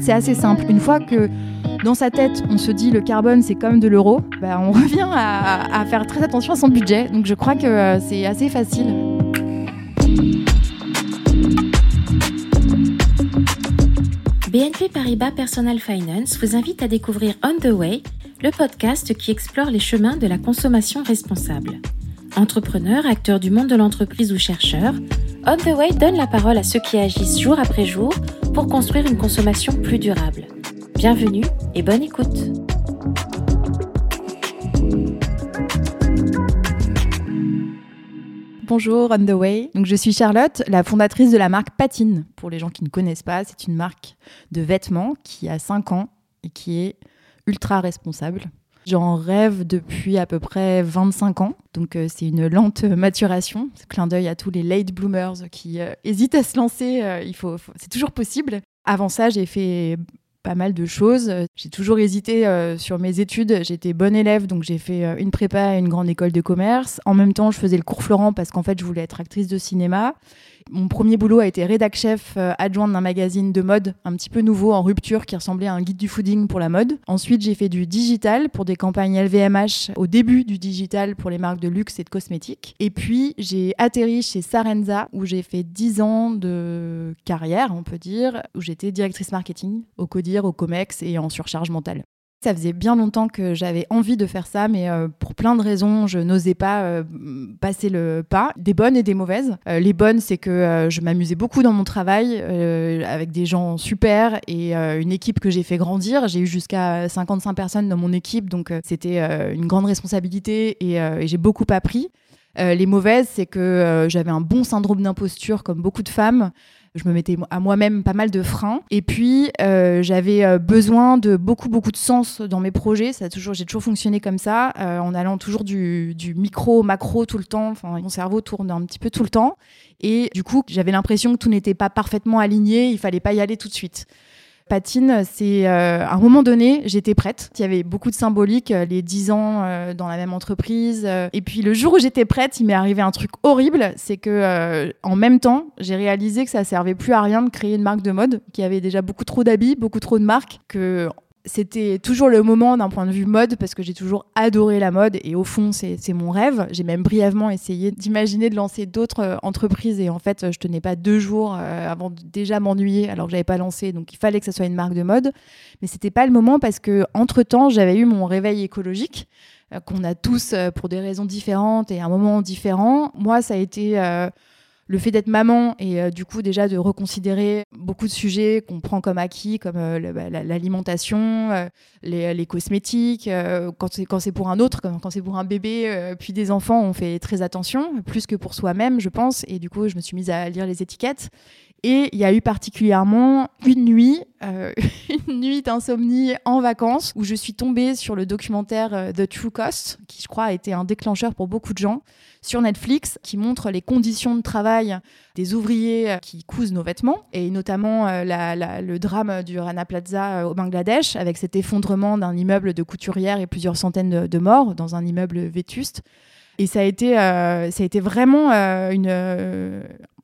c'est assez simple. Une fois que dans sa tête, on se dit le carbone, c'est comme de l'euro, bah, on revient à, faire très attention à son budget. Donc je crois que euh, c'est assez facile. BNP Paribas Personal Finance vous invite à découvrir On the Way, le podcast qui explore les chemins de la consommation responsable. Entrepreneurs, acteurs du monde de l'entreprise ou chercheurs, On the Way donne la parole à ceux qui agissent jour après jour pour construire une consommation plus durable. Bienvenue et bonne écoute. Bonjour On the Way. Donc je suis Charlotte, la fondatrice de la marque Patine. Pour les gens qui ne connaissent pas, c'est une marque de vêtements qui a 5 ans et qui est ultra responsable. J'en rêve depuis à peu près 25 ans, donc euh, c'est une lente maturation. Clin d'œil à tous les late bloomers qui euh, hésitent à se lancer, euh, il faut c'est toujours possible. Avant ça, j'ai fait pas mal de choses. J'ai toujours hésité sur mes études. J'étais bonne élève, donc j'ai fait une prépa et une grande école de commerce. En même temps, je faisais le cours Florent parce qu'en fait, je voulais être actrice de cinéma. Mon premier boulot a été rédac chef euh, adjointe d'un magazine de mode un petit peu nouveau en rupture qui ressemblait à un guide du fooding pour la mode. Ensuite, j'ai fait du digital pour des campagnes LVMH au début du digital pour les marques de luxe et de cosmétiques. Et puis, j'ai atterri chez Sarenza où j'ai fait 10 ans de carrière, on peut dire, où j'étais directrice marketing au CODIR, au COMEX et en surcharge mentale. Ça faisait bien longtemps que j'avais envie de faire ça, mais euh, pour plein de raisons, je n'osais pas euh, passer le pas. Des bonnes et des mauvaises. Euh, les bonnes, c'est que je m'amusais beaucoup dans mon travail, avec des gens super et une équipe que j'ai fait grandir. J'ai eu jusqu'à 55 personnes dans mon équipe, donc c'était une grande responsabilité et, et j'ai beaucoup appris. les mauvaises, c'est que j'avais un bon syndrome d'imposture, comme beaucoup de femmes je me mettais à moi-même pas mal de freins. Et puis, euh, j'avais euh, besoin de beaucoup, beaucoup de sens dans mes projets. Ça toujours, j'ai toujours fonctionné comme ça, euh, en allant toujours du, micro au macro tout le temps. Mon cerveau tourne un petit peu tout le temps. Et du coup, j'avais l'impression que tout n'était pas parfaitement aligné. Il fallait pas y aller tout de suite patine, c'est euh, à un moment donné, j'étais prête. Il y avait beaucoup de symbolique, euh, les 10 ans euh, dans la même entreprise. et puis le jour où j'étais prête, il m'est arrivé un truc horrible, c'est que en même temps, j'ai réalisé que ça servait plus à rien de créer une marque de mode qui avait déjà beaucoup trop d'habits, beaucoup trop de marques, que c'était toujours le moment d'un point de vue mode parce que j'ai toujours adoré la mode et au fond c'est mon rêve. J'ai même brièvement essayé d'imaginer de lancer d'autres euh, entreprises et en fait je tenais pas deux jours euh, avant de déjà m'ennuyer alors que j'avais pas lancé donc il fallait que ça soit une marque de mode. Mais c'était pas le moment parce que entre temps j'avais eu mon réveil écologique euh, qu'on a tous pour des raisons différentes et à un moment différent. Moi ça a été le fait d'être maman et euh, du coup déjà de reconsidérer beaucoup de sujets qu'on prend comme acquis, comme euh, bah, l'alimentation, euh, les, cosmétiques, quand c'est pour un autre, quand c'est pour un bébé, puis des enfants, on fait très attention, plus que pour soi-même, je pense. Et du coup, je me suis mise à lire les étiquettes. Et il y a eu particulièrement une nuit, une nuit d'insomnie en vacances, où je suis tombée sur le documentaire The True Cost, qui je crois a été un déclencheur pour beaucoup de gens sur Netflix qui montre les conditions de travail des ouvriers qui cousent nos vêtements et notamment euh, le drame du Rana Plaza euh, au Bangladesh avec cet effondrement d'un immeuble de couturière et plusieurs centaines de, morts dans un immeuble vétuste. Et ça a été, euh, ça a été vraiment une,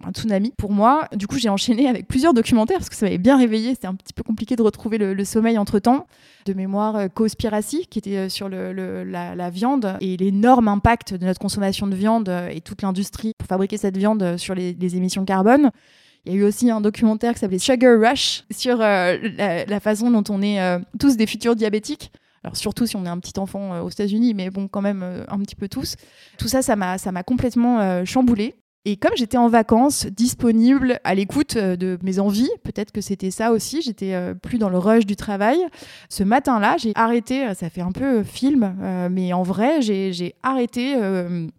un tsunami pour moi. Du coup, j'ai enchaîné avec plusieurs documentaires parce que ça m'avait bien réveillé. C'était un petit peu compliqué de retrouver le, sommeil entre temps. De mémoire, euh, Cospiracy, qui était euh, sur la, viande et l'énorme impact de notre consommation de viande euh, et toute l'industrie pour fabriquer cette viande sur les, émissions carbone. Il y a eu aussi un documentaire qui s'appelait Sugar Rush sur la, façon dont on est tous des futurs diabétiques. Surtout si on est un petit enfant aux États-Unis, mais bon, quand même un petit peu tous. Tout ça, ça m'a, ça m'a complètement chamboulé. Et comme j'étais en vacances, disponible, à l'écoute euh, de mes envies, peut-être que c'était ça aussi, j'étais euh, plus dans le rush du travail. Ce matin-là, j'ai arrêté, euh, ça fait un peu film, mais en vrai, j'ai arrêté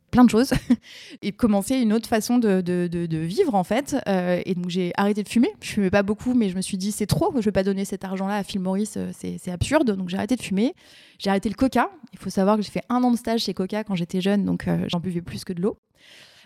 plein de choses et commencé une autre façon de, vivre en fait. et donc j'ai arrêté de fumer. Je fumais pas beaucoup, mais je me suis dit c'est trop, je vais pas donner cet argent-là à Phil Maurice, c'est absurde. Donc j'ai arrêté de fumer. J'ai arrêté le coca. Il faut savoir que j'ai fait un an de stage chez Coca quand j'étais jeune, donc j'en buvais plus que de l'eau.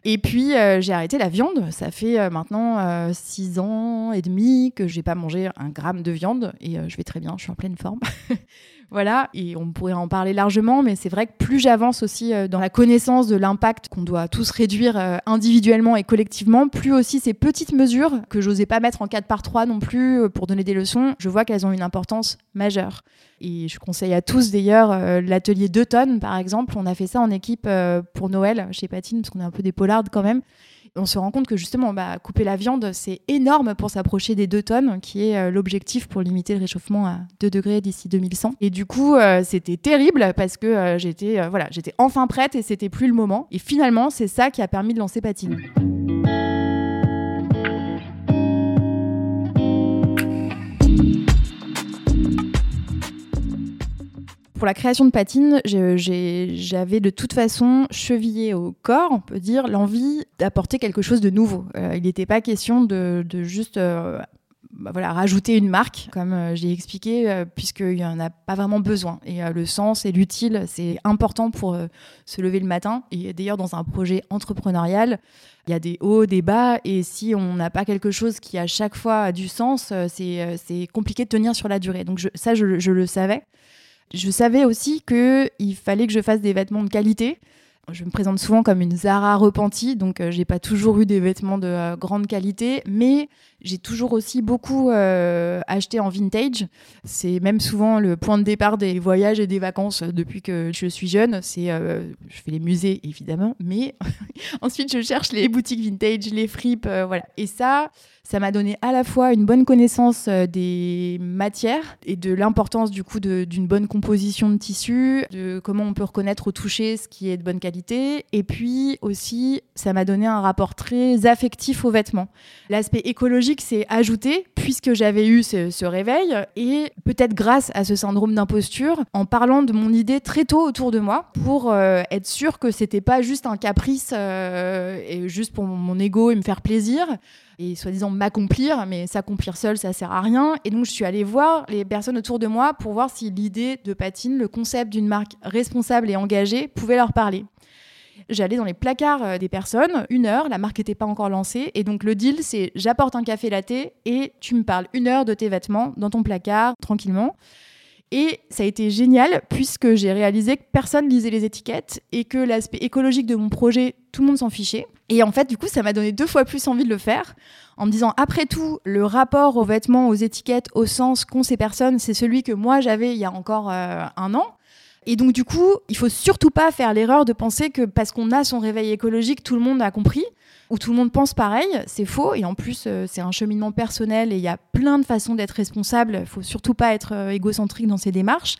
Et puis, euh, j'ai arrêté la viande. Ça fait euh, maintenant euh, six ans et demi que j'ai pas mangé un gramme de viande et je vais très bien, je suis en pleine forme. voilà, et on pourrait en parler largement, mais c'est vrai que plus j'avance aussi dans la connaissance de l'impact qu'on doit tous réduire individuellement et collectivement, plus aussi ces petites mesures que j'osais pas mettre en 4 par 3 non plus pour donner des leçons, je vois qu'elles ont une importance majeure. Et je conseille à tous d'ailleurs l'atelier 2 tonnes par exemple, on a fait ça en équipe pour Noël chez Patine, parce qu'on est un peu des polardes quand même on se rend compte que justement, bah, couper la viande, c'est énorme pour s'approcher des 2 tonnes, qui est euh, l'objectif pour limiter le réchauffement à 2 degrés d'ici 2100. Et du coup, euh, c'était terrible parce que euh, j'étais voilà, j'étais enfin prête et c'était plus le moment. Et finalement, c'est ça qui a permis de lancer Patine. Pour la création de Patine, j'avais de toute façon chevillé au corps, on peut dire, l'envie d'apporter quelque chose de nouveau. Euh, il n'était pas question de, juste euh, bah voilà, rajouter une marque, comme euh, j'ai expliqué, puisqu'il n'y en a pas vraiment besoin. Et le sens et l'utile, c'est important pour se lever le matin. Et d'ailleurs, dans un projet entrepreneurial, il y a des hauts, des bas, et si on n'a pas quelque chose qui à chaque fois a du sens, c'est compliqué de tenir sur la durée. Donc ça, je, je le savais. Je savais aussi qu'il fallait que je fasse des vêtements de qualité. Je me présente souvent comme une Zara repentie, donc euh, j'ai pas toujours eu des vêtements de euh, grande qualité, mais j'ai toujours aussi beaucoup euh, acheté en vintage. C'est même souvent le point de départ des voyages et des vacances depuis que je suis jeune. C'est, je fais les musées évidemment, mais ensuite je cherche les boutiques vintage, les fripes, voilà. Et ça, ça m'a donné à la fois une bonne connaissance euh, des matières et de l'importance du coup d'une bonne composition de tissu, de comment on peut reconnaître au toucher ce qui est de bonne qualité. Et puis aussi, ça m'a donné un rapport très affectif aux vêtements. L'aspect écologique s'est ajouté puisque j'avais eu ce, réveil et peut-être grâce à ce syndrome d'imposture, en parlant de mon idée très tôt autour de moi pour euh, être sûr que c'était pas juste un caprice euh, et juste pour mon ego et me faire plaisir et soi-disant m'accomplir, mais s'accomplir seul, ça sert à rien. Et donc, je suis allée voir les personnes autour de moi pour voir si l'idée de Patine, le concept d'une marque responsable et engagée, pouvait leur parler. J'allais dans les placards euh, des personnes, une heure, la marque n'était pas encore lancée, et donc le deal, c'est j'apporte un café latte et tu me parles une heure de tes vêtements dans ton placard, tranquillement. Et ça a été génial puisque j'ai réalisé que personne lisait les étiquettes et que l'aspect écologique de mon projet, tout le monde s'en fichait. Et en fait, du coup, ça m'a donné deux fois plus envie de le faire en me disant, après tout, le rapport aux vêtements, aux étiquettes, au sens qu'ont ces personnes, c'est celui que moi j'avais il y a encore euh, un an. Et donc, du coup, il faut surtout pas faire l'erreur de penser que parce qu'on a son réveil écologique, tout le monde a compris où tout le monde pense pareil, c'est faux. Et en plus, euh, c'est un cheminement personnel et il y a plein de façons d'être responsable. Il faut surtout pas être euh, égocentrique dans ses démarches.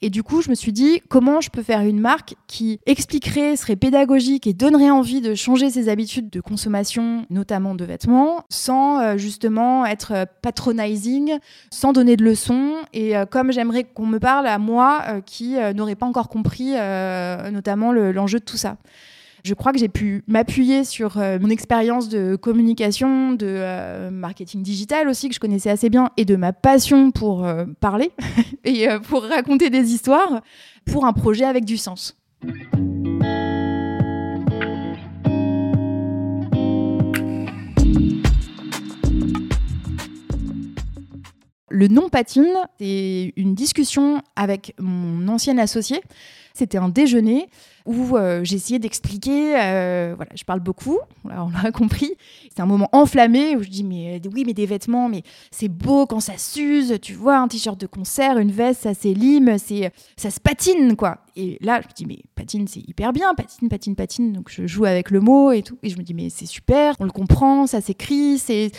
Et du coup, je me suis dit, comment je peux faire une marque qui expliquerait, serait pédagogique et donnerait envie de changer ses habitudes de consommation, notamment de vêtements, sans euh, justement être patronizing, sans donner de leçons. Et comme j'aimerais qu'on me parle à moi qui n'aurais pas encore compris notamment l'enjeu de tout ça je crois que j'ai pu m'appuyer sur euh, mon expérience de communication, de euh, marketing digital aussi, que je connaissais assez bien, et de ma passion pour euh, parler et pour raconter des histoires pour un projet avec du sens. Le nom patine, c'est une discussion avec mon ancien associé. C'était un déjeuner où euh, essayé d'expliquer. Euh, voilà, je parle beaucoup, on l'a compris. C'est un moment enflammé où je dis mais euh, oui, mais des vêtements, mais c'est beau quand ça s'use. Tu vois, un t-shirt de concert, une veste, ça s'élime, c'est ça se patine quoi. Et là, je me dis mais patine, c'est hyper bien, patine, patine, patine. Donc je joue avec le mot et tout, et je me dis mais c'est super, on le comprend, ça s'écrit, c'est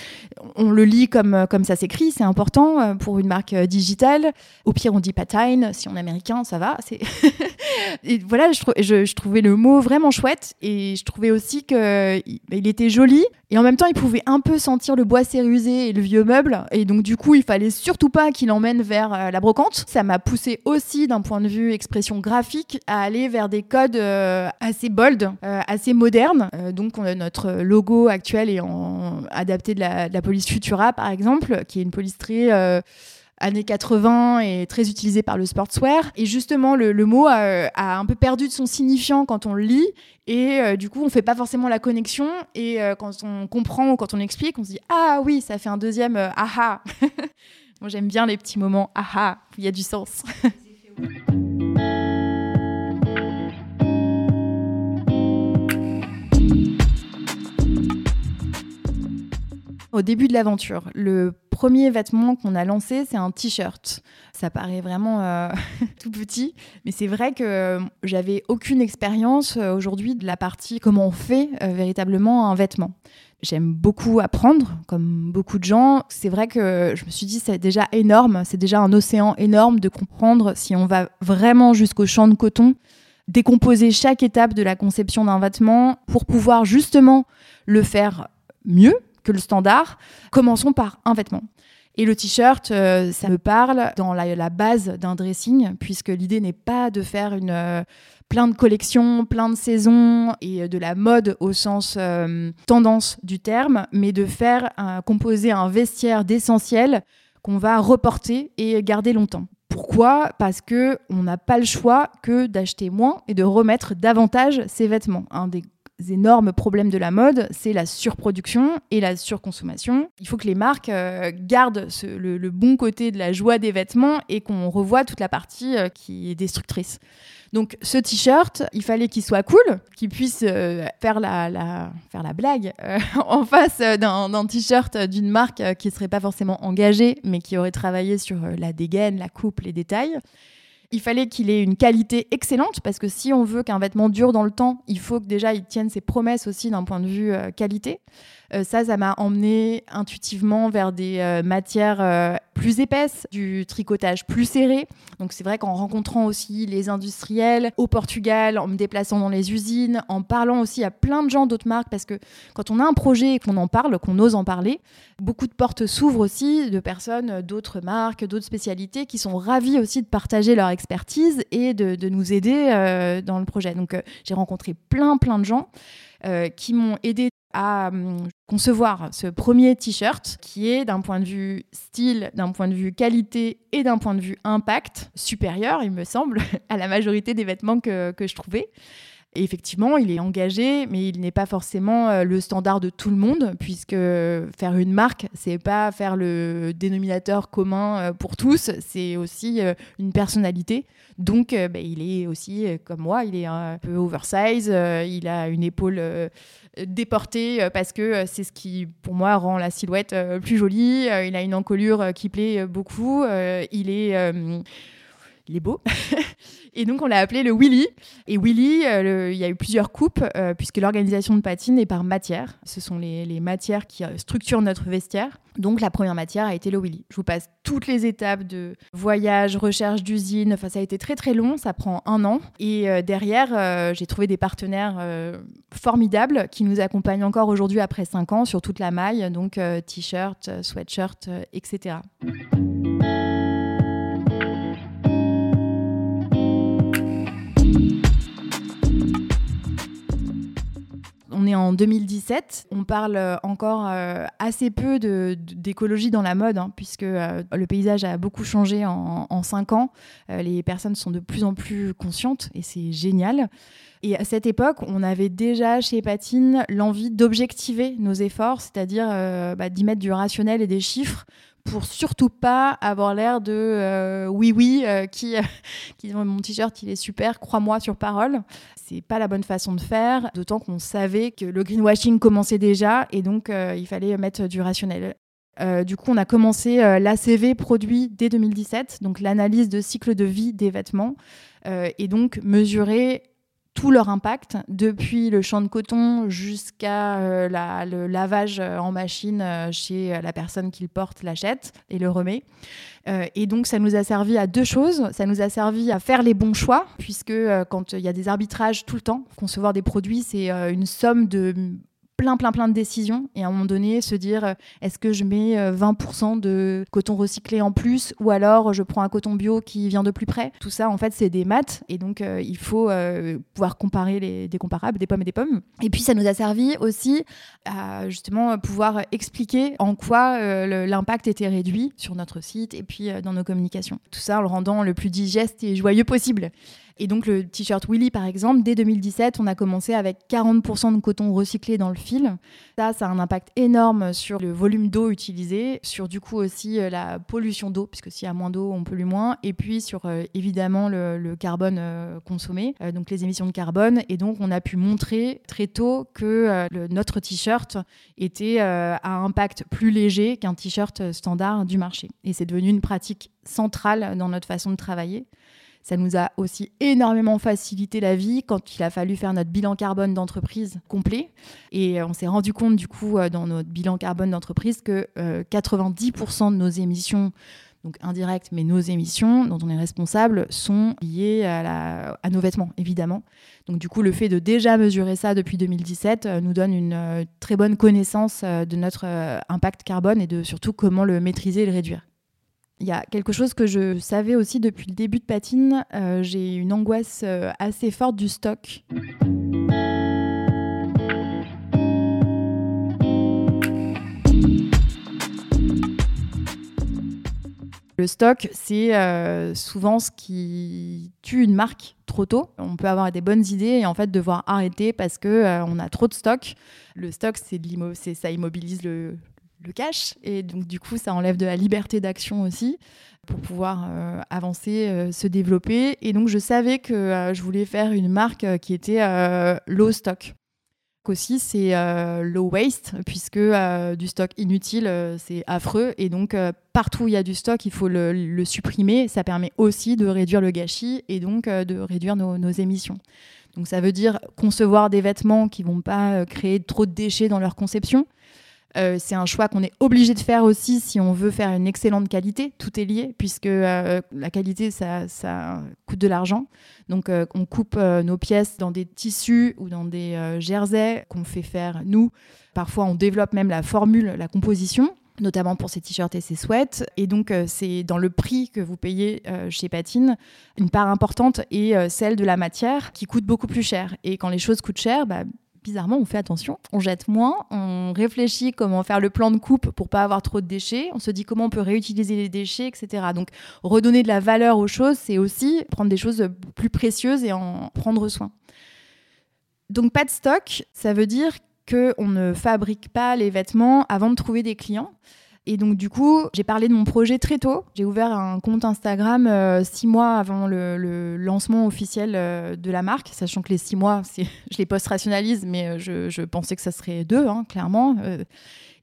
on le lit comme comme ça s'écrit, c'est important pour une marque digitale. Au pire, on dit patine, si on est américain, ça va. Et voilà, je je, trouvais le mot vraiment chouette et je trouvais aussi qu'il il était joli et en même temps il pouvait un peu sentir le bois cérusé et le vieux meuble et donc du coup il fallait surtout pas qu'il emmène vers euh, la brocante. Ça m'a poussé aussi d'un point de vue expression graphique à aller vers des codes euh, assez bold, euh, assez modernes. donc on a notre logo actuel est adapté de la, de la police Futura par exemple, qui est une police très années 80 et très utilisé par le sportswear. Et justement, le, mot a, un peu perdu de son signifiant quand on le lit. Et euh, du coup, on fait pas forcément la connexion. Et euh, quand on comprend ou quand on explique, on se dit Ah oui, ça fait un deuxième euh, aha. Moi, j'aime bien les petits moments aha, il y a du sens. Au début de l'aventure, le premier vêtement qu'on a lancé, c'est un t-shirt. Ça paraît vraiment euh, tout petit, mais c'est vrai que euh, j'avais aucune expérience euh, aujourd'hui de la partie comment on fait véritablement un vêtement. J'aime beaucoup apprendre, comme beaucoup de gens. C'est vrai que je me suis dit, c'est déjà énorme, c'est déjà un océan énorme de comprendre si on va vraiment jusqu'au champ de coton, décomposer chaque étape de la conception d'un vêtement pour pouvoir justement le faire mieux, que le standard. Commençons par un vêtement. Et le t-shirt, euh, ça me parle dans la, base d'un dressing, puisque l'idée n'est pas de faire une, euh, plein de collections, plein de saisons et de la mode au sens euh, tendance du terme, mais de faire composer un vestiaire d'essentiel qu'on va reporter et garder longtemps. Pourquoi? Parce que on n'a pas le choix que d'acheter moins et de remettre davantage ses vêtements. Un des énormes problèmes de la mode, c'est la surproduction et la surconsommation. Il faut que les marques euh, gardent le, bon côté de la joie des vêtements et qu'on revoie toute la partie euh, qui est destructrice. Donc ce t-shirt, il fallait qu'il soit cool, qu'il puisse euh, faire, la, faire la blague en face d'un t-shirt d'une marque qui ne serait pas forcément engagée, mais qui aurait travaillé sur la dégaine, la coupe, les détails. Il fallait qu'il ait une qualité excellente parce que si on veut qu'un vêtement dure dans le temps, il faut que déjà il tienne ses promesses aussi d'un point de vue euh, qualité. Euh, ça, ça m'a emmené intuitivement vers des euh, matières euh, plus épaisses, du tricotage plus serré. Donc c'est vrai qu'en rencontrant aussi les industriels au Portugal, en me déplaçant dans les usines, en parlant aussi à plein de gens d'autres marques, parce que quand on a un projet et qu'on en parle, qu'on ose en parler, beaucoup de portes s'ouvrent aussi de personnes d'autres marques, d'autres spécialités qui sont ravis aussi de partager leur expertise et de nous aider dans le projet. Donc j'ai rencontré plein plein de gens. qui m'ont aidé à hum, concevoir ce premier t-shirt qui est d'un point de vue style, d'un point de vue qualité et d'un point de vue impact supérieur, il me semble, à la majorité des vêtements que, que je trouvais. Effectivement, il est engagé, mais il n'est pas forcément euh, le standard de tout le monde, puisque faire une marque, c'est pas faire le dénominateur commun euh, pour tous, c'est aussi euh, une personnalité. Donc, bah, il est aussi, comme moi, il est un peu oversize, il a une épaule déportée parce que c'est ce qui, pour moi, rend la silhouette plus jolie. il a une encolure qui plaît beaucoup. il est il est beau. et donc, on l'a appelé le Willy. Et Willy, euh, il y a eu plusieurs coupes, euh, puisque l'organisation de patine est par matière. Ce sont les, matières qui euh, structurent notre vestiaire. Donc, la première matière a été le Willy. Je vous passe toutes les étapes de voyage, recherche d'usine. Enfin, ça a été très, très long. Ça prend un an. Et derrière, j'ai trouvé des partenaires formidables qui nous accompagnent encore aujourd'hui après cinq ans sur toute la maille. Donc, t-shirt, sweatshirt, etc. est en 2017, on parle euh, encore euh, assez peu d'écologie dans la mode, hein, puisque euh, le paysage a beaucoup changé en, en cinq ans. les personnes sont de plus en plus conscientes et c'est génial. Et à cette époque, on avait déjà chez Patine l'envie d'objectiver nos efforts, c'est-à-dire bah, d'y mettre du rationnel et des chiffres pour surtout pas avoir l'air de euh, oui oui euh, qui qui mon t-shirt il est super crois-moi sur parole. C'est pas la bonne façon de faire d'autant qu'on savait que le greenwashing commençait déjà et donc euh, il fallait mettre du rationnel. Du coup, on a commencé l'ACV produit dès 2017, donc l'analyse de cycle de vie des vêtements, et donc mesurer tout leur impact, depuis le champ de coton jusqu'à euh, le lavage euh, en machine euh, chez la personne qui le porte, l'achète et le remet. et donc, ça nous a servi à deux choses. Ça nous a servi à faire les bons choix, puisque quand il y a des arbitrages tout le temps, concevoir des produits, c'est une somme de plein, plein, plein de décisions et à un moment donné se dire euh, est-ce que je mets 20% euh, de coton recyclé en plus ou alors je prends un coton bio qui vient de plus près? Tout ça, en fait, c'est des maths et donc euh, il faut pouvoir comparer les, des comparables, des pommes et des pommes. Et puis ça nous a servi aussi à justement pouvoir expliquer en quoi l'impact était réduit sur notre site et puis dans nos communications. Tout ça en le rendant le plus digeste et joyeux possible. Et donc le t-shirt Willy, par exemple, dès 2017, on a commencé avec 40% de coton recyclé dans le fil. Ça, ça a un impact énorme sur le volume d'eau utilisé, sur du coup aussi euh, la pollution d'eau, puisque s'il y a moins d'eau, on pollue moins, et puis sur euh, évidemment le, carbone euh, consommé, donc les émissions de carbone. Et donc on a pu montrer très tôt que notre t-shirt était à impact plus léger qu'un t-shirt standard du marché. Et c'est devenu une pratique centrale dans notre façon de travailler. Ça nous a aussi énormément facilité la vie quand il a fallu faire notre bilan carbone d'entreprise complet. Et on s'est rendu compte du coup euh, dans notre bilan carbone d'entreprise que 90% euh, de nos émissions donc indirectes, mais nos émissions dont on est responsable sont liées à, nos vêtements, évidemment. Donc du coup, le fait de déjà mesurer ça depuis 2017 euh, nous donne une très bonne connaissance de notre impact carbone et de surtout comment le maîtriser et le réduire. Il y a quelque chose que je savais aussi depuis le début de Patine, euh, j'ai une angoisse euh, assez forte du stock. Le stock, c'est euh, souvent ce qui tue une marque trop tôt. On peut avoir des bonnes idées et en fait devoir arrêter parce que on a trop de stock. Le stock, c'est ça immobilise le, le cash. Et donc, du coup, ça enlève de la liberté d'action aussi pour pouvoir euh, avancer, euh, se développer. Et donc, je savais que euh, je voulais faire une marque qui était low stock. Aussi, c'est low waste, puisque du stock inutile, c'est affreux. Et donc, partout où il y a du stock, il faut le, supprimer. Ça permet aussi de réduire le gâchis et donc de réduire nos, nos émissions. Donc, ça veut dire concevoir des vêtements qui vont pas créer trop de déchets dans leur conception euh, c'est un choix qu'on est obligé de faire aussi si on veut faire une excellente qualité. Tout est lié, puisque euh, la qualité, ça, coûte de l'argent. Donc, euh, on coupe nos pièces dans des tissus ou dans des jerseys qu'on fait faire nous. Parfois, on développe même la formule, la composition notamment pour ces t-shirts et ces sweats. Et donc, c'est dans le prix que vous payez chez Patine, une part importante est celle de la matière qui coûte beaucoup plus cher. Et quand les choses coûtent cher, bah, bizarrement, on fait attention, on jette moins, on réfléchit comment faire le plan de coupe pour pas avoir trop de déchets, on se dit comment on peut réutiliser les déchets, etc. Donc, redonner de la valeur aux choses, c'est aussi prendre des choses plus précieuses et en prendre soin. Donc, pas de stock, ça veut dire qu'on ne fabrique pas les vêtements avant de trouver des clients. Et donc, du coup, j'ai parlé de mon projet très tôt. J'ai ouvert un compte Instagram euh, six mois avant le, lancement officiel euh, de la marque, sachant que les six mois, je les post-rationalise, mais euh, je, pensais que ça serait deux, hein, clairement.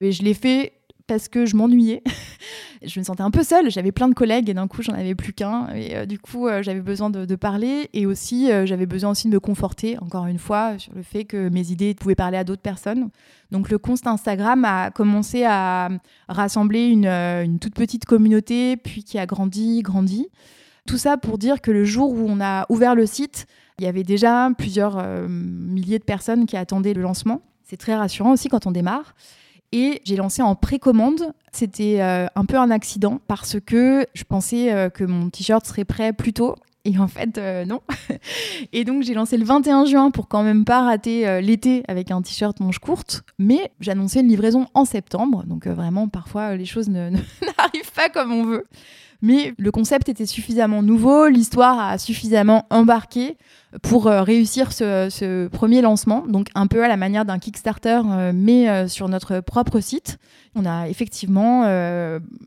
et je l'ai fait parce que je m'ennuyais. je me sentais un peu seule. J'avais plein de collègues et d'un coup, j'en avais plus qu'un. Et euh, du coup, euh, j'avais besoin de, parler et aussi, euh, j'avais besoin aussi de me conforter, encore une fois, sur le fait que mes idées pouvaient parler à d'autres personnes. Donc, le compte Instagram a commencé à rassembler une, une, toute petite communauté, puis qui a grandi, grandi. Tout ça pour dire que le jour où on a ouvert le site, il y avait déjà plusieurs milliers de personnes qui attendaient le lancement. C'est très rassurant aussi quand on démarre. Et j'ai lancé en précommande. C'était euh, un peu un accident parce que je pensais euh, que mon t-shirt serait prêt plus tôt. Et en fait, euh, non. et donc, j'ai lancé le 21 juin pour quand même pas rater l'été avec un t-shirt manche courte. Mais j'annonçais une livraison en septembre. Donc, vraiment, parfois, les choses n'arrivent pas comme on veut. Mais le concept était suffisamment nouveau, l'histoire a suffisamment embarqué pour euh, réussir ce, premier lancement, donc un peu à la manière d'un Kickstarter, euh, mais euh, sur notre propre site. On a effectivement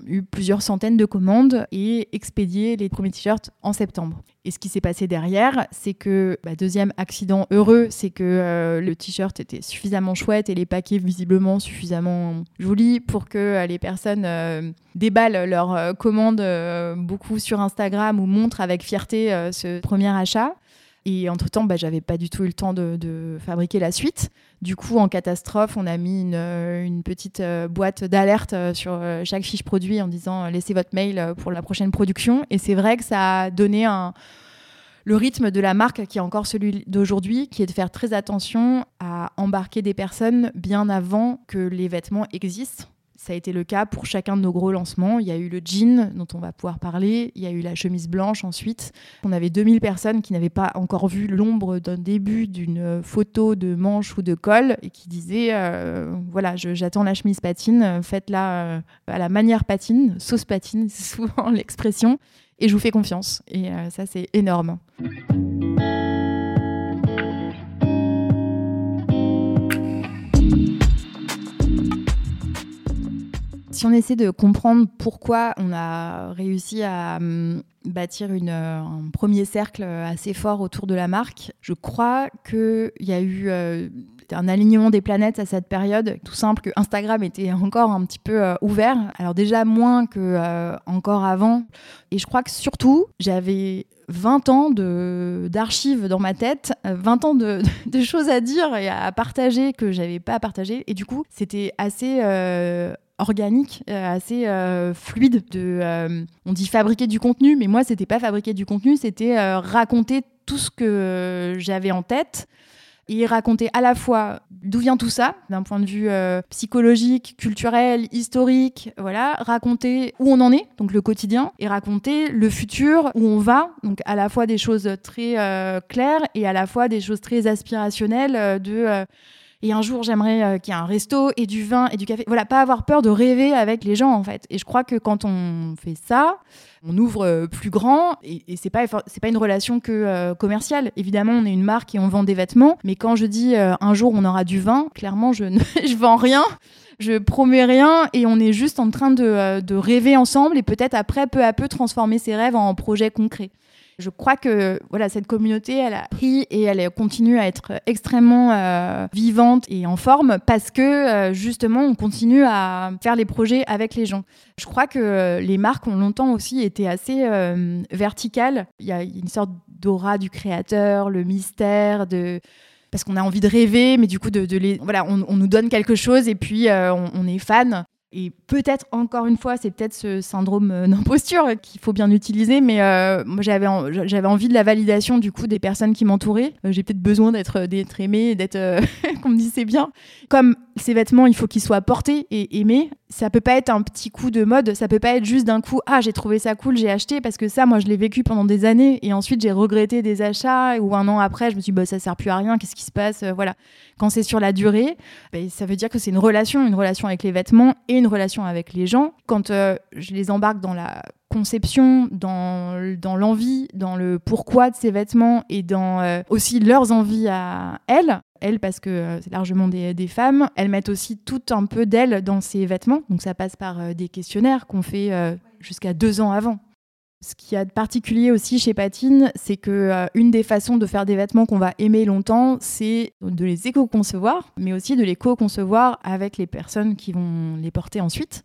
eu plusieurs centaines de commandes et expédié les premiers t-shirts en septembre. Et ce qui s'est passé derrière, c'est que, bah, deuxième accident heureux, c'est que le t-shirt était suffisamment chouette et les paquets visiblement suffisamment jolis pour que les personnes déballent leurs commandes beaucoup sur Instagram ou montrent avec fierté ce premier achat. Et entre-temps, bah, j'avais pas du tout eu le temps de, fabriquer la suite. Du coup, en catastrophe, on a mis une, euh, petite euh, boîte d'alerte euh, sur chaque fiche produit en disant laissez votre mail pour la prochaine production. Et c'est vrai que ça a donné un, le rythme de la marque qui est encore celui d'aujourd'hui, qui est de faire très attention à embarquer des personnes bien avant que les vêtements existent. Ça a été le cas pour chacun de nos gros lancements. Il y a eu le jean dont on va pouvoir parler, il y a eu la chemise blanche ensuite. On avait 2000 personnes qui n'avaient pas encore vu l'ombre d'un début d'une photo de manche ou de col et qui disaient euh, voilà, j'attends la chemise patine, faites-la euh, à la manière patine, sauce patine, c'est souvent l'expression, et je vous fais confiance. Et euh, ça, c'est énorme. Si on essaie de comprendre pourquoi on a réussi à hum, bâtir euh, un premier cercle assez fort autour de la marque, je crois qu'il y a eu euh, un alignement des planètes à cette période. Tout simple Instagram était encore un petit peu euh, ouvert. Alors déjà moins que encore avant. Et je crois que surtout, j'avais 20 ans d'archives dans ma tête, 20 ans de, de, choses à dire et à partager que j'avais pas à partager. Et du coup, c'était assez organique, euh, assez euh, fluide. De, euh, on dit fabriquer du contenu, mais moi, c'était pas fabriquer du contenu, c'était raconter tout ce que j'avais en tête et raconter à la fois d'où vient tout ça, d'un point de vue psychologique, culturel, historique, voilà, raconter où on en est, donc le quotidien, et raconter le futur, où on va, donc à la fois des choses très claires et à la fois des choses très aspirationnelles de et un jour, j'aimerais euh, qu'il y ait un resto et du vin et du café. Voilà, pas avoir peur de rêver avec les gens, en fait. Et je crois que quand on fait ça, on ouvre euh, plus grand et, et c'est pas c'est pas une relation que euh, commerciale. Évidemment, on est une marque et on vend des vêtements, mais quand je dis un jour on aura du vin, clairement je ne je vends rien. Je promets rien et on est juste en train de, de rêver ensemble et peut-être après peu à peu transformer ses rêves en projets concrets. Je crois que voilà, cette communauté, elle a pris et elle continue à être extrêmement euh, vivante et en forme parce que euh, justement, on continue à faire les projets avec les gens. Je crois que les marques ont longtemps aussi été assez euh, verticales. Il y a une sorte d'aura du créateur, le mystère de parce qu'on a envie de rêver, mais du coup, de, les, voilà, on, nous donne quelque chose et puis on, on, est fan. Et peut-être, encore une fois, c'est peut-être ce syndrome euh, d'imposture qu'il faut bien utiliser, mais euh, moi j'avais, j'avais envie de la validation du coup des personnes qui m'entouraient. Euh, j'ai peut-être besoin d'être, d'être aimée, d'être, qu'on me dise c'est bien. Comme ces vêtements, il faut qu'ils soient portés et aimés. Ça peut pas être un petit coup de mode, ça peut pas être juste d'un coup, ah j'ai trouvé ça cool, j'ai acheté, parce que ça, moi je l'ai vécu pendant des années et ensuite j'ai regretté des achats ou un an après, je me suis dit, bah, ça sert plus à rien, qu'est-ce qui se passe Voilà. Quand c'est sur la durée, ben, ça veut dire que c'est une relation, une relation avec les vêtements et une relation avec les gens. Quand euh, je les embarque dans la conception, dans, l'envie, dans le pourquoi de ces vêtements et dans euh, aussi leurs envies à elles, elles parce que euh, c'est largement des, des, femmes, elles mettent aussi tout un peu d'elles dans ces vêtements. Donc ça passe par des questionnaires qu'on fait jusqu'à deux ans avant. Ce qui a de particulier aussi chez Patine, c'est que euh, une des façons de faire des vêtements qu'on va aimer longtemps, c'est de les éco-concevoir, mais aussi de les co-concevoir avec les personnes qui vont les porter ensuite.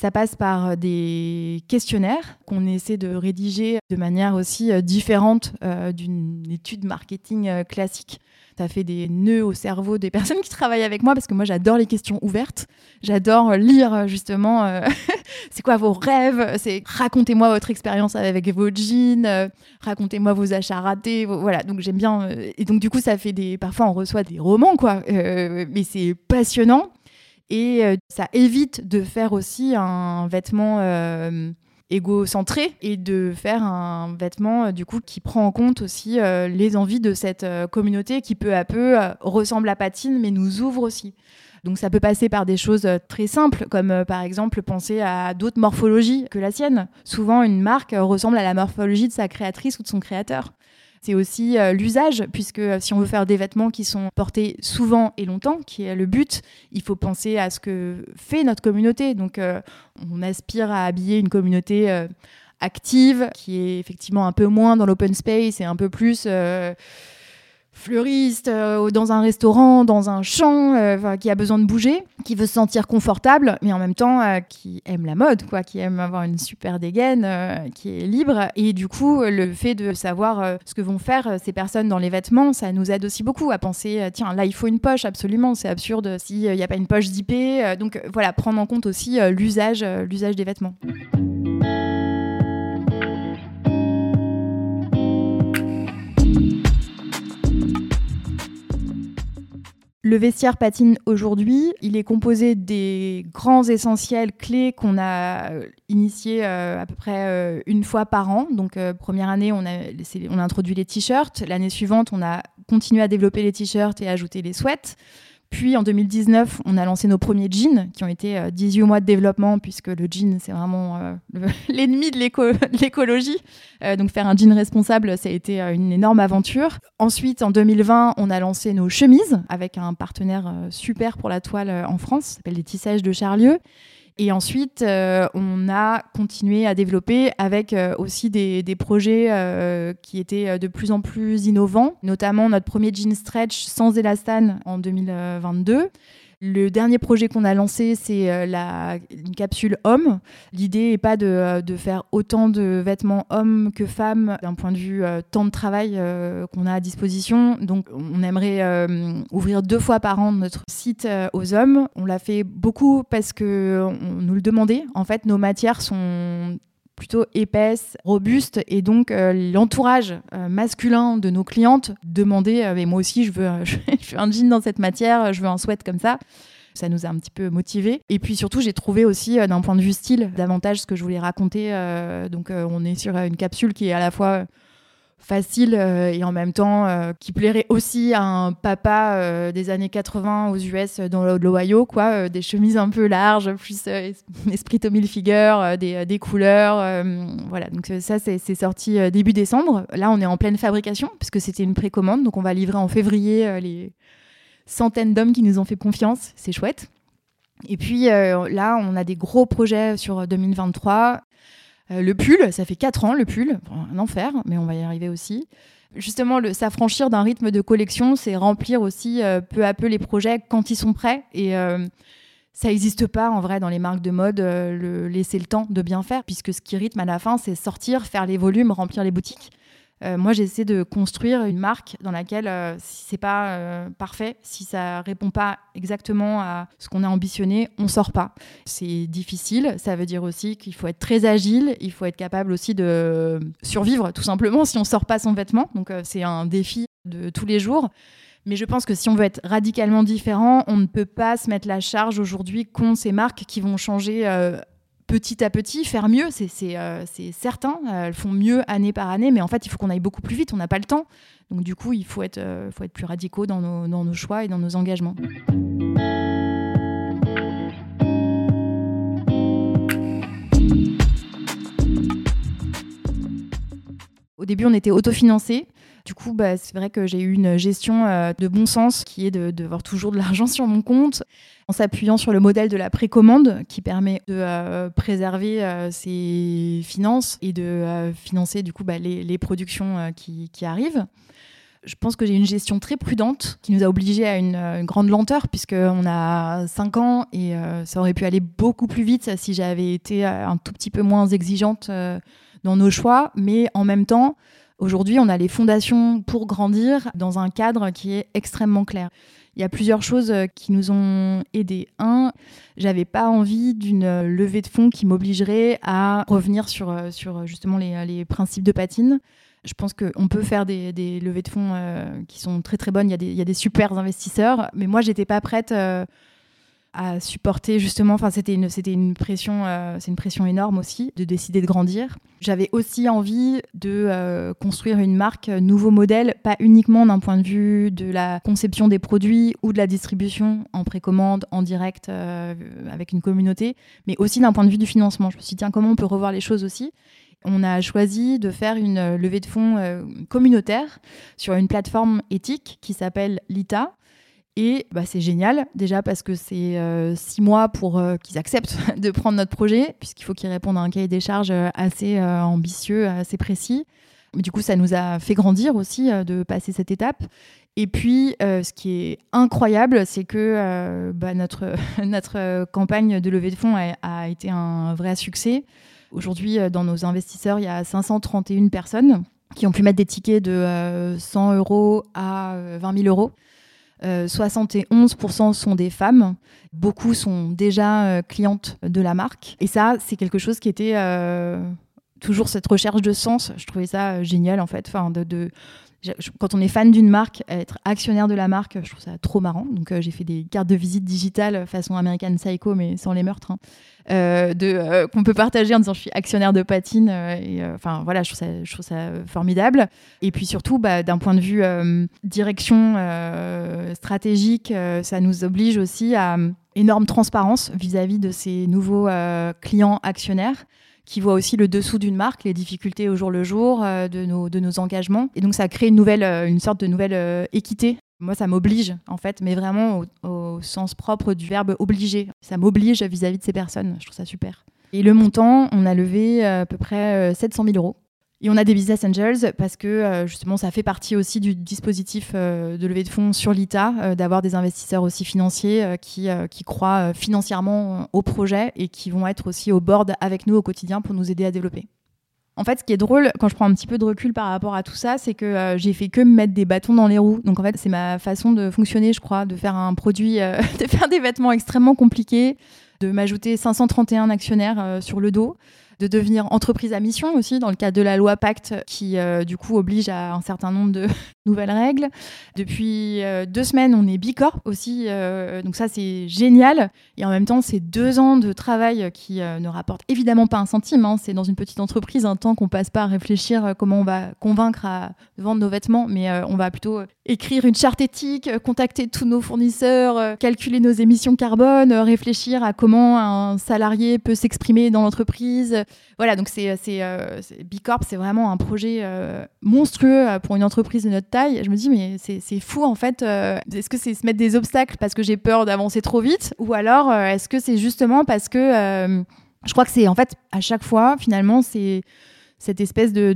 Ça passe par des questionnaires qu'on essaie de rédiger de manière aussi euh, différente euh, d'une étude marketing classique ça fait des nœuds au cerveau des personnes qui travaillent avec moi parce que moi j'adore les questions ouvertes. J'adore lire justement euh, c'est quoi vos rêves, c'est racontez-moi votre expérience avec vos jeans, euh, racontez-moi vos achats ratés, voilà. Donc j'aime bien euh, et donc du coup ça fait des parfois on reçoit des romans quoi, mais c'est passionnant et ça évite de faire aussi un vêtement égocentré et de faire un vêtement euh, du coup qui prend en compte aussi euh, les envies de cette euh, communauté qui peu à peu ressemble à Patine mais nous ouvre aussi. Donc ça peut passer par des choses très simples, comme par exemple penser à d'autres morphologies que la sienne. Souvent, une marque ressemble à la morphologie de sa créatrice ou de son créateur. C'est aussi euh, l'usage, puisque euh, si on veut faire des vêtements qui sont portés souvent et longtemps, qui est le but, il faut penser à ce que fait notre communauté. Donc euh, on aspire à habiller une communauté active, qui est effectivement un peu moins dans l'open space et un peu plus fleuriste, euh, dans un restaurant, dans un champ, euh, qui a besoin de bouger, qui veut se sentir confortable, mais en même temps euh, qui aime la mode, quoi, qui aime avoir une super dégaine, qui est libre. Et du coup, le fait de savoir ce que vont faire ces personnes dans les vêtements, ça nous aide aussi beaucoup à penser, tiens, là, il faut une poche, absolument, c'est absurde s'il n'y a pas une poche zippée. donc voilà, prendre en compte aussi l'usage, l'usage des vêtements. Le vestiaire patine aujourd'hui. Il est composé des grands essentiels clés qu'on a euh, initiés euh, à peu près euh, une fois par an. Donc, première année, on a, on a introduit les t-shirts. L'année suivante, on a continué à développer les t-shirts et ajouter les sweats. Puis en 2019, on a lancé nos premiers jeans qui ont été 18 euh, mois de développement puisque le jean, c'est vraiment euh, l'ennemi de l'écologie. Euh, donc faire un jean responsable, ça a été une énorme aventure. Ensuite, en 2020, on a lancé nos chemises avec un partenaire super pour la toile en France, s'appelle les Tissages de Charlieu. Et ensuite, euh, on a continué à développer avec euh, aussi des, projets euh, qui étaient de plus en plus innovants, notamment notre premier jean stretch sans élastane en 2022. Le dernier projet qu'on a lancé, c'est euh, la, une capsule homme. L'idée n'est pas de, euh, de, faire autant de vêtements hommes que femmes d'un point de vue euh, temps de travail qu'on a à disposition. Donc, on aimerait ouvrir deux fois par an notre site aux hommes. On l'a fait beaucoup parce que on nous le demandait. En fait, nos matières sont plutôt épaisse, robuste, et donc euh, l'entourage euh, masculin de nos clientes demandait euh, mais moi aussi je veux, je veux un jean dans cette matière, je veux un sweat comme ça. Ça nous a un petit peu motivés. Et puis surtout, j'ai trouvé aussi, d'un point de vue style, davantage ce que je voulais raconter. donc on est sur une capsule qui est à la fois facile euh, et en même temps euh, qui plairait aussi à un papa euh, des années 80 aux US dans l'Ohio, quoi, des chemises un peu larges, plus esprit Tommy Hilfiger, des, des, couleurs, voilà. Donc ça c'est sorti début décembre. Là on est en pleine fabrication puisque c'était une précommande, donc on va livrer en février les centaines d'hommes qui nous ont fait confiance, c'est chouette. Et puis là on a des gros projets sur 2023 euh, le pull, ça fait 4 ans le pull, un enfer, mais on va y arriver aussi. Justement, s'affranchir d'un rythme de collection, c'est remplir aussi euh, peu à peu les projets quand ils sont prêts. Et euh, ça n'existe pas en vrai dans les marques de mode, euh, le laisser le temps de bien faire, puisque ce qui rythme à la fin, c'est sortir, faire les volumes, remplir les boutiques. Euh, moi, j'essaie de construire une marque dans laquelle, euh, si c'est pas euh, parfait, si ça répond pas exactement à ce qu'on a ambitionné, on sort pas. C'est difficile. Ça veut dire aussi qu'il faut être très agile. Il faut être capable aussi de survivre, tout simplement, si on sort pas son vêtement. Donc, euh, c'est un défi de tous les jours. Mais je pense que si on veut être radicalement différent, on ne peut pas se mettre la charge aujourd'hui qu'ont ces marques qui vont changer petit à petit, faire mieux, c'est euh, certain. Elles font mieux année par année, mais en fait, il faut qu'on aille beaucoup plus vite. On n'a pas le temps. Donc, du coup, il faut être, euh, plus radicaux dans nos choix et dans nos engagements. Au début, on était autofinancé. Du coup, bah, c'est vrai que j'ai eu une gestion euh, de bon sens qui est de, de voir toujours de l'argent sur mon compte en s'appuyant sur le modèle de la précommande qui permet de euh, préserver euh, ses finances et de euh, financer du coup bah, les, productions qui, arrivent. Je pense que j'ai une gestion très prudente qui nous a obligés à une, une grande lenteur puisqu'on a 5 ans et ça aurait pu aller beaucoup plus vite si j'avais été un tout petit peu moins exigeante dans nos choix. Mais en même temps, Aujourd'hui, on a les fondations pour grandir dans un cadre qui est extrêmement clair. Il y a plusieurs choses qui nous ont aidés. Un, j'avais pas envie d'une levée de fonds qui m'obligerait à revenir sur, sur justement les, les principes de patine. Je pense qu'on peut faire des, des, levées de fonds euh, qui sont très très bonnes. Il y a des, il y a des super investisseurs, mais moi, j'étais pas prête. Euh, à supporter justement enfin c'était une c'était une pression euh, c'est une pression énorme aussi de décider de grandir. J'avais aussi envie de euh, construire une marque euh, nouveau modèle pas uniquement d'un point de vue de la conception des produits ou de la distribution en précommande en direct avec une communauté mais aussi d'un point de vue du financement. Je me suis dit tiens comment on peut revoir les choses aussi? On a choisi de faire une levée de fonds communautaire sur une plateforme éthique qui s'appelle Lita et bah, c'est génial, déjà parce que c'est euh, six mois pour euh, qu'ils acceptent de prendre notre projet, puisqu'il faut qu'ils répondent à un cahier des charges euh, assez ambitieux, assez précis. Du coup, ça nous a fait grandir aussi de passer cette étape. Et puis, ce qui est incroyable, c'est que bah, notre, notre campagne de levée de fonds a été un vrai succès. Aujourd'hui, dans nos investisseurs, il y a 531 personnes qui ont pu mettre des tickets de 100 euros à 20 000 euros. Euh, 71% sont des femmes. Beaucoup sont déjà euh, clientes de la marque. Et ça, c'est quelque chose qui était euh, toujours cette recherche de sens. Je trouvais ça euh, génial, en fait. De, de, quand on est fan d'une marque, être actionnaire de la marque, je trouve ça trop marrant. Donc euh, j'ai fait des cartes de visite digitales façon American Psycho, mais sans les meurtres, hein. euh, euh, qu'on peut partager en disant je suis actionnaire de patine. enfin voilà, je trouve ça, formidable. Et puis surtout, bah, d'un point de vue direction stratégique, ça nous oblige aussi à énorme transparence vis-à-vis -vis de ces nouveaux clients actionnaires qui voit aussi le dessous d'une marque, les difficultés au jour le jour euh, de, nos, de nos engagements. Et donc ça crée une nouvelle, euh, une sorte de nouvelle euh, équité Moi, ça m'oblige, en fait, mais vraiment au, sens propre du verbe obliger. Ça m'oblige vis-à-vis de ces personnes. Je trouve ça super. Et le montant, on a levé à peu près 700 000 euros. Et on a des business angels parce que euh, justement ça fait partie aussi du dispositif euh, de levée de fonds sur l'ITA, euh, d'avoir des investisseurs aussi financiers qui, qui croient financièrement au projet et qui vont être aussi au board avec nous au quotidien pour nous aider à développer. En fait, ce qui est drôle, quand je prends un petit peu de recul par rapport à tout ça, c'est que j'ai fait que me mettre des bâtons dans les roues. Donc en fait, c'est ma façon de fonctionner, je crois, de faire un produit, de faire des vêtements extrêmement compliqués, de m'ajouter 531 actionnaires sur le dos de devenir entreprise à mission aussi, dans le cadre de la loi Pacte, qui euh, du coup oblige à un certain nombre de nouvelles règles. Depuis euh, deux semaines, on est Bicorp aussi, euh, donc ça c'est génial. Et en même temps, c'est deux ans de travail qui ne rapportent évidemment pas un centime. Hein. C'est dans une petite entreprise un temps qu'on passe pas à réfléchir comment on va convaincre à vendre nos vêtements, mais on va plutôt écrire une charte éthique, contacter tous nos fournisseurs, calculer nos émissions carbone, réfléchir à comment un salarié peut s'exprimer dans l'entreprise, voilà, donc c'est euh, Bicorp, c'est vraiment un projet euh, monstrueux euh, pour une entreprise de notre taille. Je me dis, mais c'est fou en fait. est-ce que c'est se mettre des obstacles parce que j'ai peur d'avancer trop vite Ou alors est-ce que c'est justement parce que je crois que c'est en fait à chaque fois, finalement, c'est cette espèce de,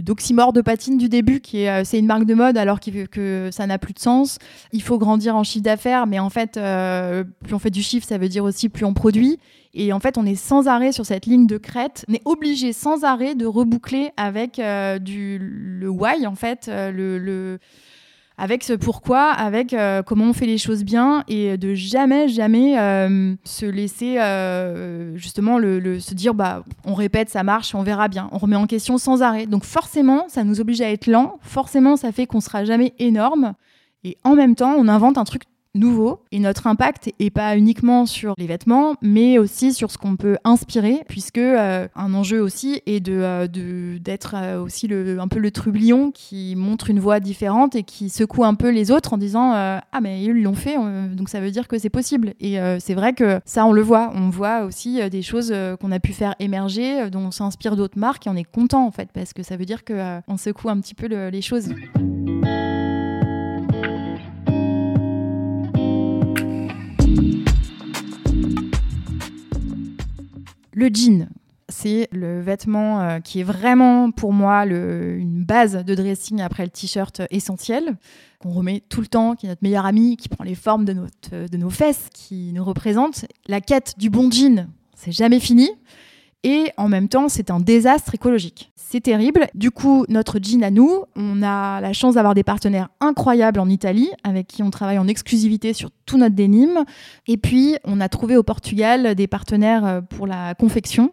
d'oxymore de, patine du début qui est c'est une marque de mode alors que, que ça n'a plus de sens. Il faut grandir en chiffre d'affaires, mais en fait, plus on fait du chiffre, ça veut dire aussi plus on produit. Et en fait, on est sans arrêt sur cette ligne de crête. On est obligé sans arrêt de reboucler avec euh, du, le why, en fait, euh, le, avec ce pourquoi, avec euh, comment on fait les choses bien et de jamais, jamais se laisser justement le, se dire bah on répète, ça marche, on verra bien. On remet en question sans arrêt. Donc forcément, ça nous oblige à être lent. Forcément, ça fait qu'on sera jamais énorme. Et en même temps, on invente un truc nouveau. Et notre impact est pas uniquement sur les vêtements, mais aussi sur ce qu'on peut inspirer, puisque euh, un enjeu aussi est de, euh, d'être euh, aussi un peu le trublion qui montre une voie différente et qui secoue un peu les autres en disant ah mais ils l'ont fait, donc ça veut dire que c'est possible. Et c'est vrai que ça on le voit, on voit aussi des choses qu'on a pu faire émerger, dont on s'inspire d'autres marques et on est content en fait parce que ça veut dire que on secoue un petit peu les choses. Le jean, c'est le vêtement euh, qui est vraiment pour moi une base de dressing après le t-shirt essentiel, qu'on remet tout le temps, qui est notre meilleur ami, qui prend les formes de, de nos fesses, qui nous représente. La quête du bon jean, c'est jamais fini. Et en même temps, c'est un désastre écologique. C'est terrible. Du coup, notre jean à nous, on a la chance d'avoir des partenaires incroyables en Italie, avec qui on travaille en exclusivité sur tout notre dénime. Et puis, on a trouvé au Portugal des partenaires euh, pour la confection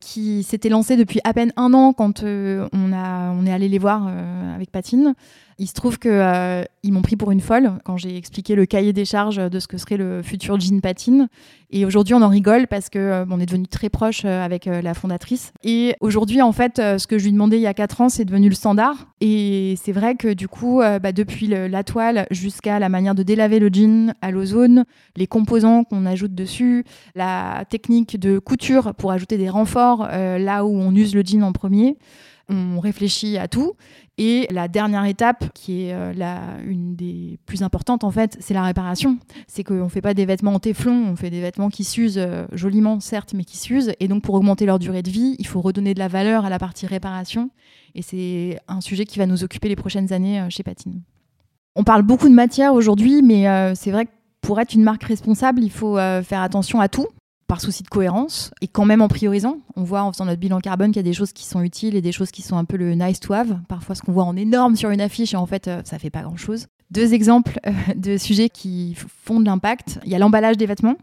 qui s'était lancé depuis à peine un an quand euh, on, a, on est allé les voir euh, avec Patine. Il se trouve qu'ils euh, m'ont pris pour une folle quand j'ai expliqué le cahier des charges de ce que serait le futur jean patine. Et aujourd'hui, on en rigole parce que euh, on est devenu très proche euh, avec la fondatrice. Et aujourd'hui, en fait, ce que je lui demandais il y a 4 ans, c'est devenu le standard. Et c'est vrai que du coup, bah, depuis la toile jusqu'à la manière de délaver le jean à l'ozone, les composants qu'on ajoute dessus, la technique de couture pour ajouter des renforts là où on use le jean en premier on réfléchit à tout. Et la dernière étape, qui est euh, la, une des plus importantes en fait, c'est la réparation. C'est qu'on ne fait pas des vêtements en téflon, on fait des vêtements qui s'usent euh, joliment, certes, mais qui s'usent. Et donc pour augmenter leur durée de vie, il faut redonner de la valeur à la partie réparation. Et c'est un sujet qui va nous occuper les prochaines années euh, chez Patine. On parle beaucoup de matière aujourd'hui, mais c'est vrai que pour être une marque responsable, il faut faire attention à tout par souci de cohérence et quand même en priorisant. On voit en faisant notre bilan carbone qu'il y a des choses qui sont utiles et des choses qui sont un peu le nice to have. Parfois, ce qu'on voit en énorme sur une affiche et en fait, euh, ça fait pas grand chose. Deux exemples euh, de sujets qui font de l'impact. Il y a l'emballage des vêtements.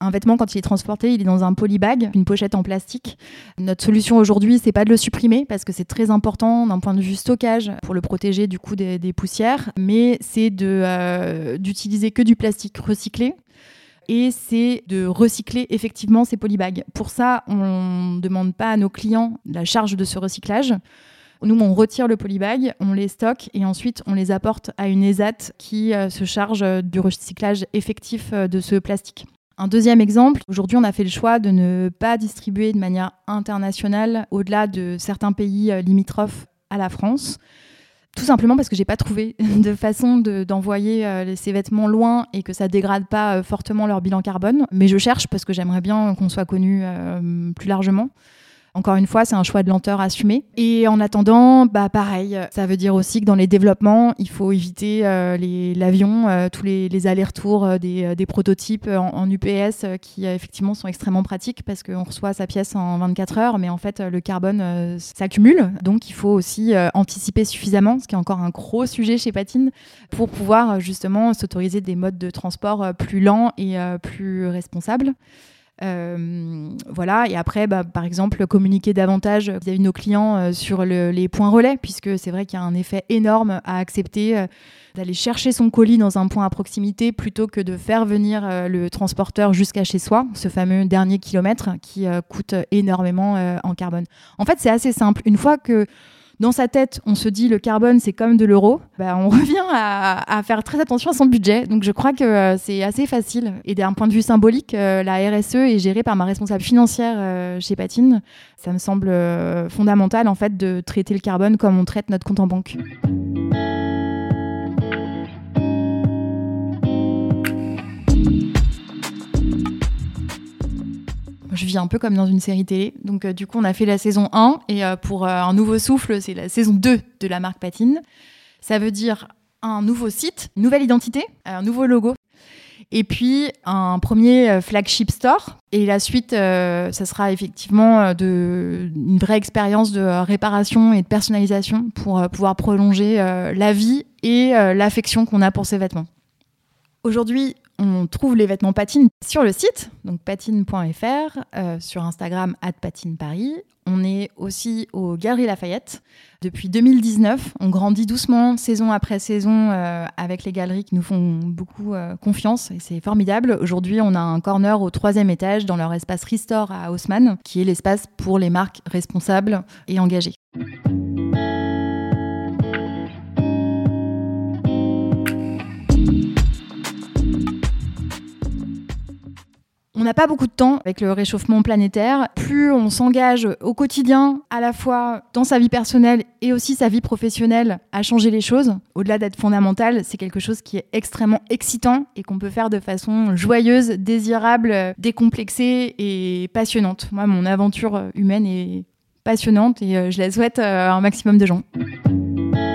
Un vêtement, quand il est transporté, il est dans un polybag, une pochette en plastique. Notre solution aujourd'hui, c'est pas de le supprimer parce que c'est très important d'un point de vue stockage pour le protéger du coup des, poussières, mais c'est euh, d'utiliser que du plastique recyclé et c'est de recycler effectivement ces polybags. Pour ça, on ne demande pas à nos clients la charge de ce recyclage. Nous, on retire le polybag, on les stocke et ensuite on les apporte à une ESAT qui euh, se charge du recyclage effectif euh, de ce plastique. Un deuxième exemple, aujourd'hui on a fait le choix de ne pas distribuer de manière internationale au-delà de certains pays euh, limitrophes à la France tout simplement parce que j'ai pas trouvé de façon d'envoyer euh, ces vêtements loin et que ça dégrade pas euh, fortement leur bilan carbone. Mais je cherche parce que j'aimerais bien qu'on soit connu euh, plus largement. Encore une fois, c'est un choix de lenteur assumé. Et en attendant, bah pareil, ça veut dire aussi que dans les développements, il faut éviter euh, l'avion, euh, tous les, allers-retours euh, des, prototypes en, UPS qui effectivement sont extrêmement pratiques parce qu'on reçoit sa pièce en 24 heures, mais en fait le carbone s'accumule. Donc il faut aussi anticiper suffisamment, ce qui est encore un gros sujet chez Patine, pour pouvoir justement s'autoriser des modes de transport plus lents et plus responsables. Euh, voilà, et après, bah, par exemple, communiquer davantage vis-à-vis de nos clients euh, sur les points relais, puisque c'est vrai qu'il y a un effet énorme à accepter euh, d'aller chercher son colis dans un point à proximité plutôt que de faire venir le transporteur jusqu'à chez soi, ce fameux dernier kilomètre qui coûte énormément en carbone. En fait, c'est assez simple. Une fois que dans sa tête, on se dit le carbone, c'est comme de l'euro, bah, on revient à, faire très attention à son budget. Donc je crois que euh, c'est assez facile. Et d'un point de vue symbolique, euh, la RSE est gérée par ma responsable financière euh, chez Patine. Ça me semble fondamental en fait de traiter le carbone comme on traite notre compte en banque. Je vis un peu comme dans une série télé. Donc, euh, du coup, on a fait la saison 1 et euh, pour euh, un nouveau souffle, c'est la saison 2 de la marque Patine. Ça veut dire un nouveau site, une nouvelle identité, un nouveau logo. Et puis un premier flagship store. Et la suite, ça sera effectivement une vraie expérience de réparation et de personnalisation pour pouvoir prolonger la vie et l'affection qu'on a pour ces vêtements. Aujourd'hui, on trouve les vêtements Patine sur le site, donc patine.fr, euh, sur Instagram, patineparis. On est aussi au Galeries Lafayette. Depuis 2019, on grandit doucement, saison après saison, euh, avec les galeries qui nous font beaucoup euh, confiance et c'est formidable. Aujourd'hui, on a un corner au troisième étage dans leur espace Restore à Haussmann, qui est l'espace pour les marques responsables et engagées. On n'a pas beaucoup de temps avec le réchauffement planétaire. Plus on s'engage au quotidien, à la fois dans sa vie personnelle et aussi sa vie professionnelle, à changer les choses, au-delà d'être fondamental, c'est quelque chose qui est extrêmement excitant et qu'on peut faire de façon joyeuse, désirable, décomplexée et passionnante. Moi, mon aventure humaine est passionnante et euh, je la souhaite euh, à un maximum de gens.